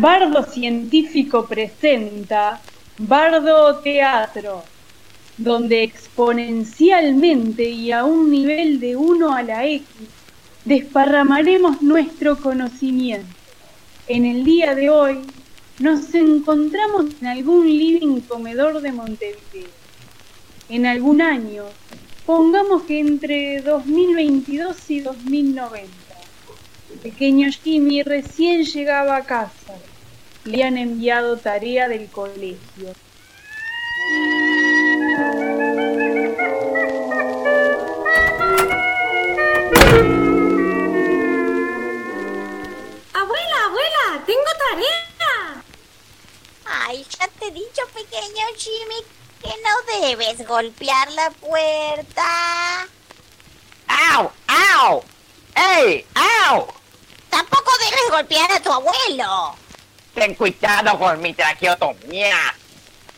Bardo Científico presenta Bardo Teatro, donde exponencialmente y a un nivel de 1 a la X desparramaremos nuestro conocimiento. En el día de hoy nos encontramos en algún living comedor de Montevideo. En algún año, pongamos que entre 2022 y 2090. Pequeño Jimmy recién llegaba a casa. Le han enviado tarea del colegio. Abuela, abuela, tengo tarea. Ay, ya te he dicho, pequeño Jimmy, que no debes golpear la puerta. ¡Au! ¡Au! ¡Ey! ¡Au! Tampoco debes golpear a tu abuelo. Ten cuidado con mi traqueotomía.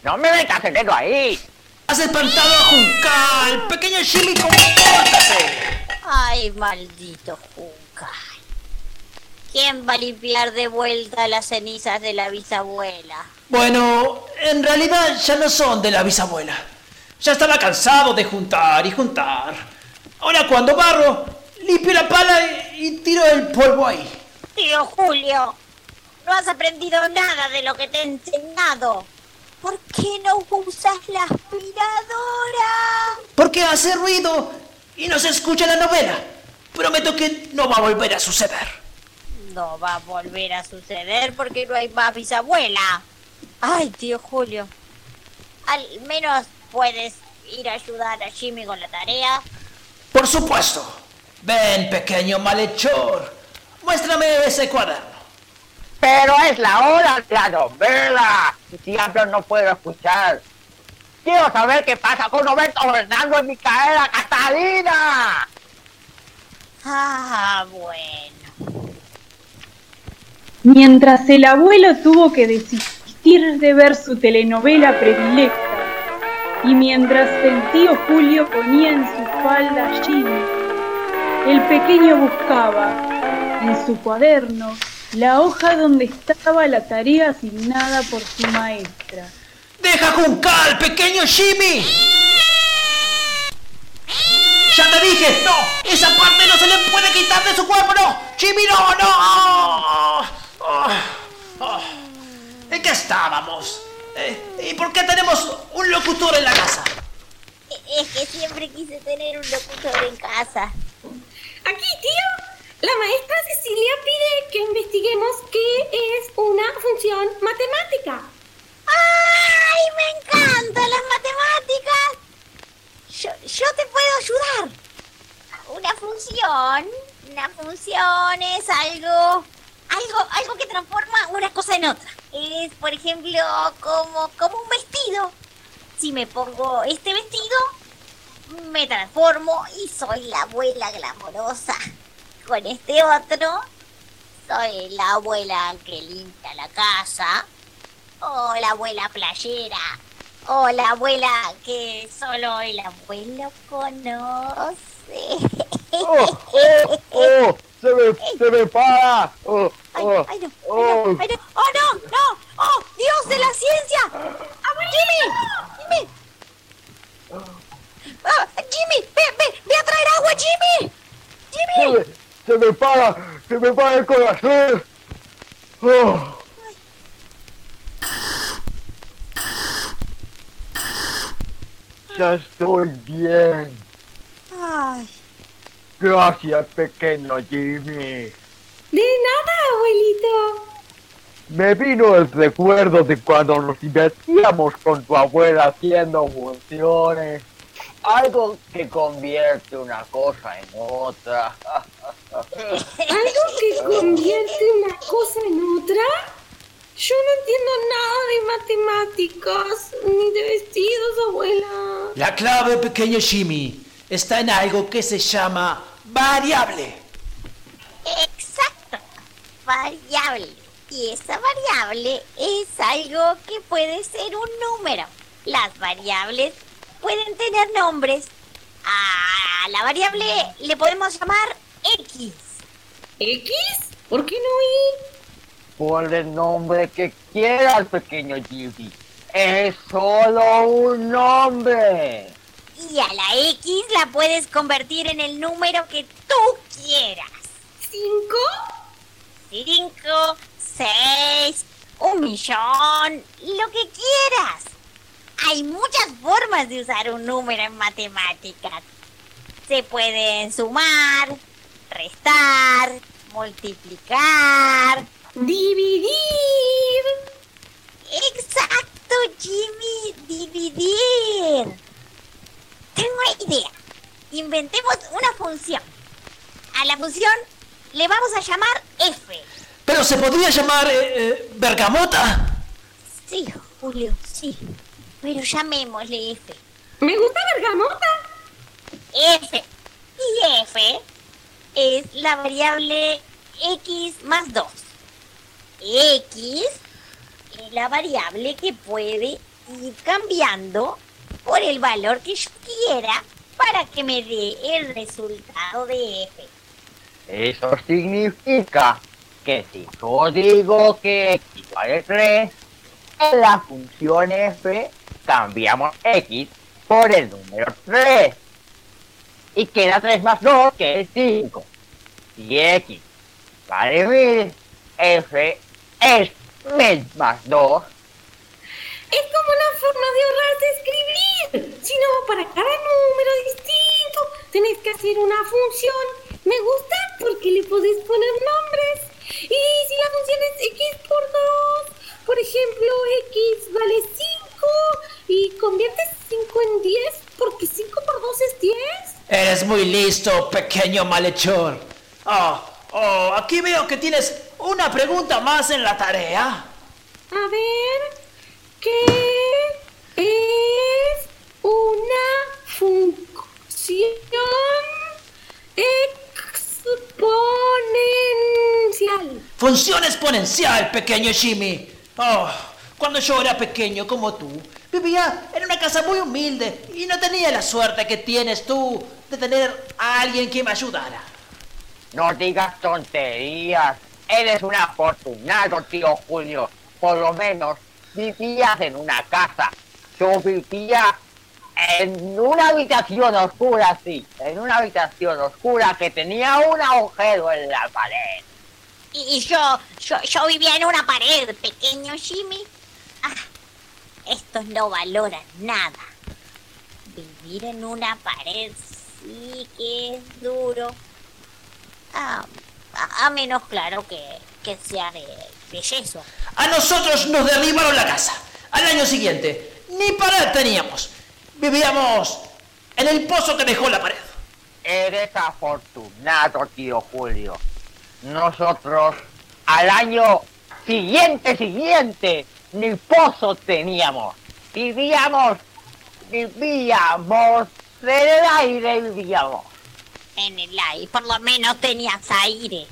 No me metas el dedo ahí. ¡Has espantado a Juncal! ¡Pequeño Jimmy, compórtate! Ay, maldito Juncal. ¿Quién va a limpiar de vuelta las cenizas de la bisabuela? Bueno, en realidad ya no son de la bisabuela. Ya estaba cansado de juntar y juntar. Ahora cuando barro, limpio la pala y, y tiro el polvo ahí. Tío Julio, no has aprendido nada de lo que te he enseñado. ¿Por qué no usas la aspiradora? Porque hace ruido y no se escucha la novela. Prometo que no va a volver a suceder. No va a volver a suceder porque no hay más bisabuela. Ay, tío Julio. Al menos puedes ir a ayudar a Jimmy con la tarea. Por supuesto. Ven, pequeño malhechor. Muéstrame ese cuaderno. Pero es la hora de la novela. Y siempre no puedo escuchar. Quiero saber qué pasa con Roberto Fernando y Micaela Catalina. Ah, bueno. Mientras el abuelo tuvo que desistir de ver su telenovela predilecta y mientras el tío Julio ponía en su falda a Jimmy, el pequeño buscaba en su cuaderno la hoja donde estaba la tarea asignada por su maestra. ¡Deja Juncal, pequeño Jimmy! ¡Ya te dije! ¡No! ¡Esa parte no se le puede quitar de su cuerpo! ¡No! ¡Jimmy, no! ¡No! Oh, oh, oh. ¿En qué estábamos? Eh, ¿Y por qué tenemos un locutor en la casa? Es que siempre quise tener un locutor en casa. Aquí, tío. La maestra Cecilia pide que investiguemos qué es una función matemática. ¡Ay, me encantan las matemáticas! Yo, yo te puedo ayudar. Una función, una función es algo, algo, algo que transforma una cosa en otra. Es, por ejemplo, como, como un vestido. Si me pongo este vestido, me transformo y soy la abuela glamorosa. Con este otro, soy la abuela que limpia la casa. O la abuela playera. O la abuela que solo el abuelo conoce. ¡Oh, oh, oh! ¡Se me, se me para! ¡Oh, oh, ay, no, ay, oh! no, ay, no. ¡Oh, no! ¡No! ¡Oh, Dios de la ciencia! ¡Jimmy! ¡Jimmy! Ah, ¡Jimmy! ¡Ve, ve! ¡Ve a traer agua, Jimmy! Se ¡Jimmy! me, se me para! ¡Se me para el corazón! ¡Oh! Ya estoy bien. Ay, Gracias, pequeño Jimmy. De nada, abuelito. Me vino el recuerdo de cuando nos divertíamos con tu abuela haciendo funciones. Algo que convierte una cosa en otra. ¿Algo que convierte una cosa en otra? Yo no entiendo nada de matemáticas ni de vestidos, abuela. La clave, pequeño Jimmy, está en algo que se llama variable. exacto. Variable. Y esa variable es algo que puede ser un número. Las variables pueden tener nombres. A la variable le podemos llamar X. ¿X? ¿Por qué no Por el nombre que quieras, pequeño Jimmy. Es solo un nombre. Y a la X la puedes convertir en el número que tú quieras. ¿Cinco? Cinco, seis, un millón, lo que quieras. Hay muchas formas de usar un número en matemáticas. Se pueden sumar, restar, multiplicar. Dividir. Exacto, Jimmy, dividir. Tengo una idea. Inventemos una función. A la función le vamos a llamar F. Pero se podría llamar eh, eh, bergamota. Sí, Julio, sí. Pero llamémosle F. Me gusta bergamota. F. Y F es la variable X más 2. X es la variable que puede ir cambiando por el valor que yo quiera para que me dé el resultado de F. Eso significa que si yo digo que x vale 3, en la función f cambiamos x por el número 3. Y queda 3 más 2 que es 5. Si x vale 1000, f es 1000 más 2. Es como una forma de ahorrarse escribir. Si no, para cada número distinto tenés que hacer una función. Me gusta porque le podés poner nombres. Y si la función es x por 2, por ejemplo, x vale 5 y conviertes 5 en 10 porque 5 por 2 es 10. Eres muy listo, pequeño malhechor. Oh, oh, aquí veo que tienes una pregunta más en la tarea. A ver, ¿qué es una función exponencial? Función exponencial, pequeño Jimmy. Oh, cuando yo era pequeño como tú, vivía en una casa muy humilde y no tenía la suerte que tienes tú de tener a alguien que me ayudara. No digas tonterías. Eres un afortunado, tío Julio. Por lo menos vivías en una casa. Yo vivía en una habitación oscura, sí. En una habitación oscura que tenía un agujero en la pared. Y y yo, yo, yo vivía en una pared, pequeño Jimmy. Ah, estos no valoran nada. Vivir en una pared sí que es duro. Ah, a, a menos claro que, que sea de, de yeso. A nosotros nos derribaron la casa. Al año siguiente, ni pared teníamos. Vivíamos en el pozo que dejó la pared. Eres afortunado, tío Julio. Nosotros al año siguiente, siguiente, ni pozo teníamos. Vivíamos, vivíamos, en el aire vivíamos. En el aire, por lo menos tenías aire.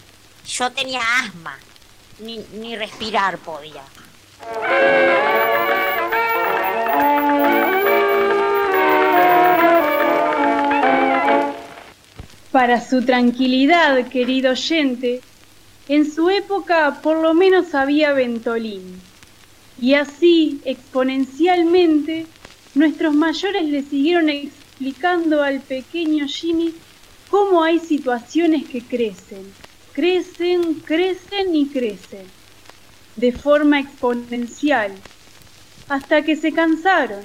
Yo tenía asma. Ni, ni respirar podía. Para su tranquilidad, querido oyente, en su época por lo menos había Ventolín. Y así, exponencialmente, nuestros mayores le siguieron explicando al pequeño Jimmy cómo hay situaciones que crecen, crecen, crecen y crecen, de forma exponencial, hasta que se cansaron.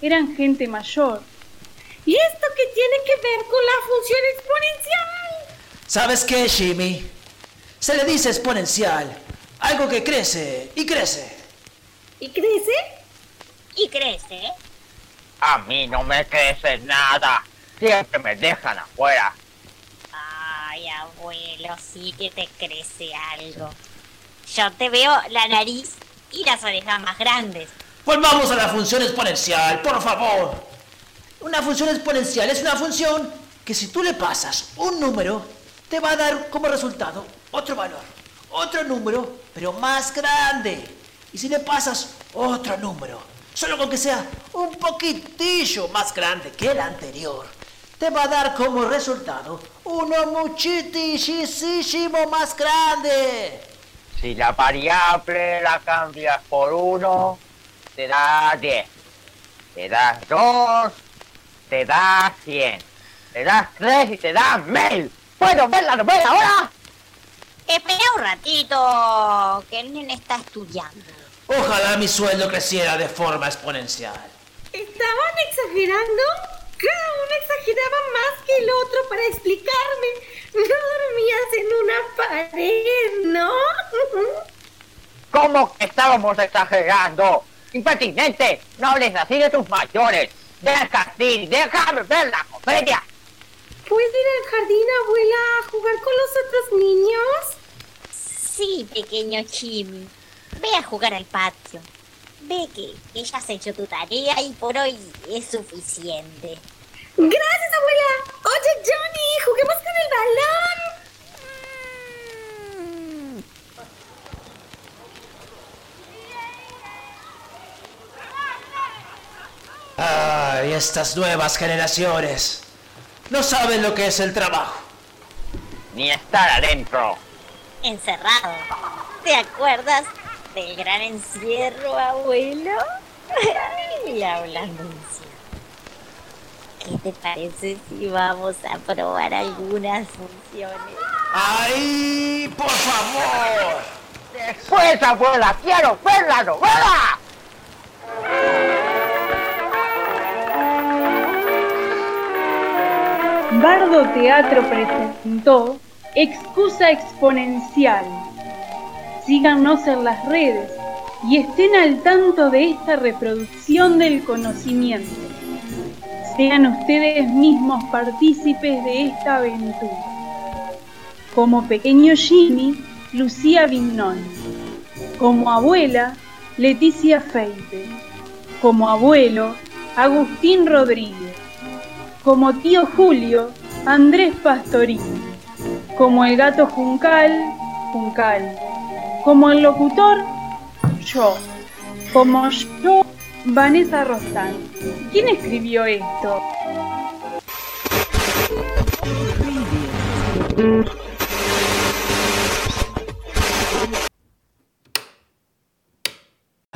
Eran gente mayor. ¿Y esto qué tiene que ver con la función exponencial? ¿Sabes qué, Jimmy? Se le dice exponencial. Algo que crece y crece. ¿Y crece? Y crece. A mí no me crece nada. Siempre me dejan afuera. Ay, abuelo, sí que te crece algo. Yo te veo la nariz y las orejas más grandes. Volvamos a la función exponencial, por favor. Una función exponencial es una función que si tú le pasas un número, te va a dar como resultado otro valor, otro número, pero más grande. Y si le pasas otro número, solo con que sea un poquitillo más grande que el anterior, te va a dar como resultado uno muchísimo más grande. Si la variable la cambias por 1, te da 10. Te das 2, te da 100. Te das 3 y te da 1000. ¿Puedo ver la novela ahora? Espera un ratito, que el nene está estudiando. Ojalá mi sueldo creciera de forma exponencial. ¿Estaban exagerando? Cada uno exageraba más que el otro para explicarme. No dormías en una pared, ¿no? ¿Cómo que estábamos exagerando? ¡Impertinente! No hables así de tus mayores. Deja así, déjame ver la comedia. ¿Puedes ir al jardín, abuela, a jugar con los otros niños? Sí, pequeño Chimi. Ve a jugar al patio. Ve que, que ya has hecho tu tarea y por hoy es suficiente. Gracias, abuela. Oye, Johnny, juguemos con el balón. Ay, estas nuevas generaciones. No saben lo que es el trabajo. Ni estar adentro. Encerrado. ¿Te acuerdas del gran encierro, abuelo? y hablando ¿Qué te parece si vamos a probar algunas funciones? ¡Ay, por favor! Después, abuela, quiero ver la novela. Bardo Teatro presentó Excusa Exponencial. Síganos en las redes y estén al tanto de esta reproducción del conocimiento. Sean ustedes mismos partícipes de esta aventura. Como pequeño Jimmy, Lucía Vignón. Como abuela, Leticia Feite. Como abuelo, Agustín Rodríguez. Como tío Julio, Andrés Pastorini. Como el gato Juncal, Juncal. Como el locutor, yo. Como yo, Vanessa Rostán. ¿Quién escribió esto?